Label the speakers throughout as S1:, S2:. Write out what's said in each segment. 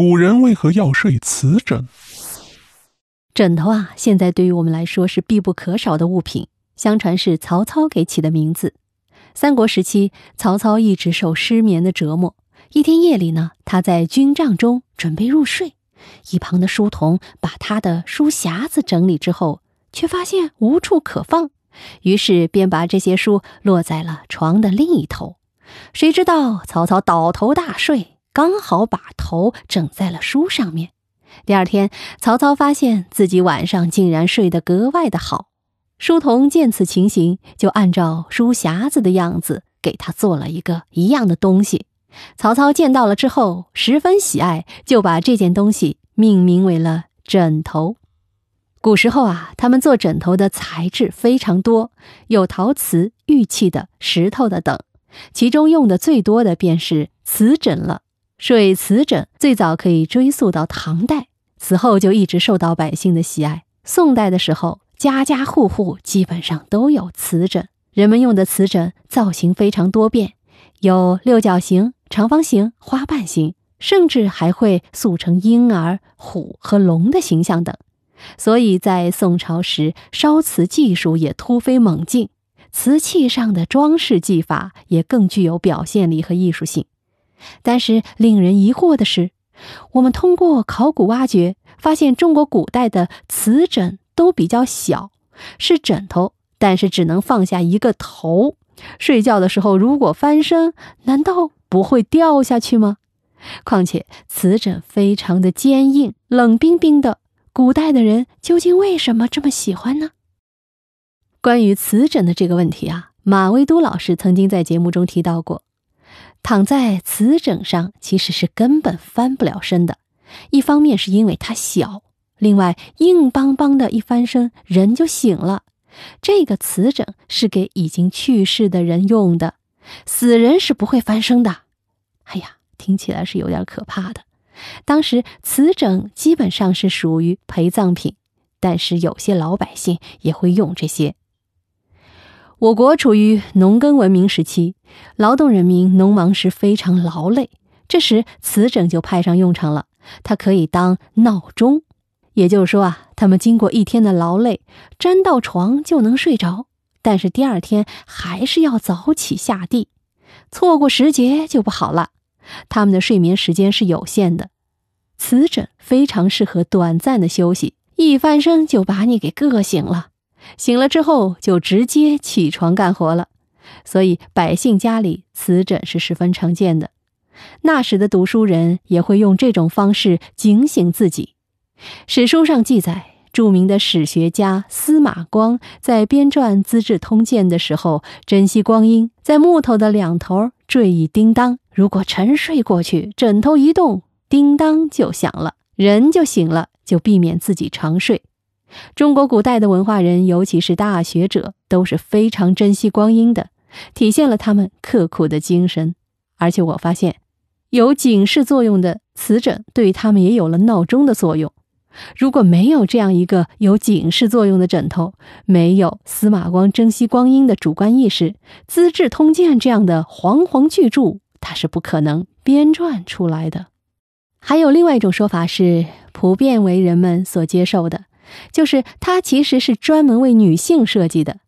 S1: 古人为何要睡瓷枕？
S2: 枕头啊，现在对于我们来说是必不可少的物品。相传是曹操给起的名字。三国时期，曹操一直受失眠的折磨。一天夜里呢，他在军帐中准备入睡，一旁的书童把他的书匣子整理之后，却发现无处可放，于是便把这些书落在了床的另一头。谁知道曹操倒头大睡。刚好把头枕在了书上面。第二天，曹操发现自己晚上竟然睡得格外的好。书童见此情形，就按照书匣子的样子给他做了一个一样的东西。曹操见到了之后，十分喜爱，就把这件东西命名为了枕头。古时候啊，他们做枕头的材质非常多，有陶瓷、玉器的、石头的等，其中用的最多的便是瓷枕了。水瓷枕最早可以追溯到唐代，此后就一直受到百姓的喜爱。宋代的时候，家家户户基本上都有瓷枕。人们用的瓷枕造型非常多变，有六角形、长方形、花瓣形，甚至还会塑成婴儿、虎和龙的形象等。所以在宋朝时，烧瓷技术也突飞猛进，瓷器上的装饰技法也更具有表现力和艺术性。但是令人疑惑的是，我们通过考古挖掘发现，中国古代的瓷枕都比较小，是枕头，但是只能放下一个头。睡觉的时候如果翻身，难道不会掉下去吗？况且瓷枕非常的坚硬，冷冰冰的，古代的人究竟为什么这么喜欢呢？关于瓷枕的这个问题啊，马未都老师曾经在节目中提到过。躺在瓷枕上其实是根本翻不了身的，一方面是因为它小，另外硬邦邦的一翻身人就醒了。这个瓷枕是给已经去世的人用的，死人是不会翻身的。哎呀，听起来是有点可怕的。当时瓷枕基本上是属于陪葬品，但是有些老百姓也会用这些。我国处于农耕文明时期，劳动人民农忙时非常劳累，这时磁枕就派上用场了。它可以当闹钟，也就是说啊，他们经过一天的劳累，沾到床就能睡着，但是第二天还是要早起下地，错过时节就不好了。他们的睡眠时间是有限的，磁枕非常适合短暂的休息，一翻身就把你给硌醒了。醒了之后就直接起床干活了，所以百姓家里瓷枕是十分常见的。那时的读书人也会用这种方式警醒自己。史书上记载，著名的史学家司马光在编撰《资治通鉴》的时候，珍惜光阴，在木头的两头坠一叮当，如果沉睡过去，枕头一动，叮当就响了，人就醒了，就避免自己长睡。中国古代的文化人，尤其是大学者，都是非常珍惜光阴的，体现了他们刻苦的精神。而且我发现，有警示作用的瓷枕，对他们也有了闹钟的作用。如果没有这样一个有警示作用的枕头，没有司马光珍惜光阴的主观意识，《资治通鉴》这样的煌煌巨著，它是不可能编撰出来的。还有另外一种说法是，普遍为人们所接受的。就是它其实是专门为女性设计的，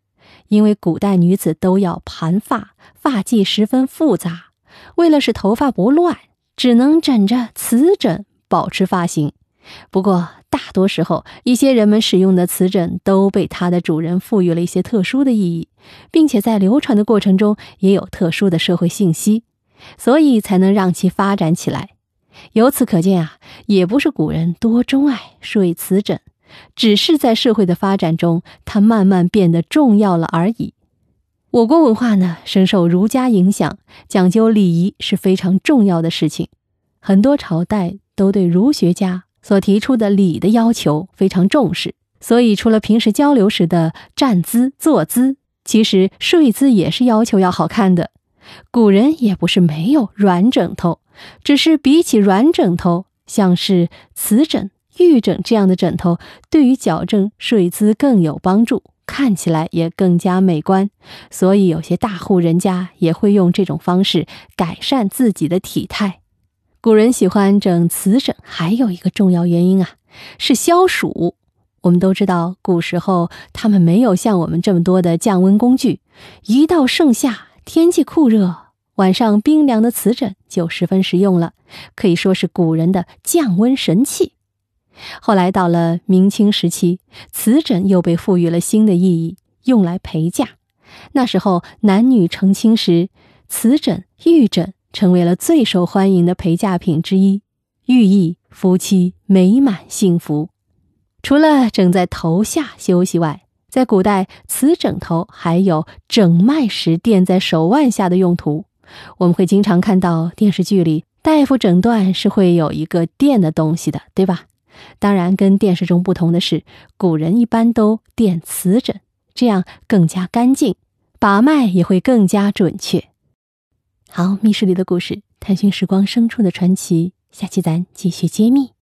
S2: 因为古代女子都要盘发，发髻十分复杂，为了使头发不乱，只能枕着瓷枕保持发型。不过大多时候，一些人们使用的瓷枕都被它的主人赋予了一些特殊的意义，并且在流传的过程中也有特殊的社会信息，所以才能让其发展起来。由此可见啊，也不是古人多钟爱睡瓷枕。只是在社会的发展中，它慢慢变得重要了而已。我国文化呢，深受儒家影响，讲究礼仪是非常重要的事情。很多朝代都对儒学家所提出的礼的要求非常重视，所以除了平时交流时的站姿、坐姿，其实睡姿也是要求要好看的。古人也不是没有软枕头，只是比起软枕头，像是瓷枕。玉枕这样的枕头对于矫正睡姿更有帮助，看起来也更加美观，所以有些大户人家也会用这种方式改善自己的体态。古人喜欢整瓷枕，还有一个重要原因啊，是消暑。我们都知道，古时候他们没有像我们这么多的降温工具，一到盛夏，天气酷热，晚上冰凉的瓷枕就十分实用了，可以说是古人的降温神器。后来到了明清时期，瓷枕又被赋予了新的意义，用来陪嫁。那时候男女成亲时，瓷枕、玉枕成为了最受欢迎的陪嫁品之一，寓意夫妻美满幸福。除了枕在头下休息外，在古代，瓷枕头还有诊脉时垫在手腕下的用途。我们会经常看到电视剧里，大夫诊断是会有一个垫的东西的，对吧？当然，跟电视中不同的是，古人一般都垫瓷枕，这样更加干净，把脉也会更加准确。好，密室里的故事，探寻时光深处的传奇，下期咱继续揭秘。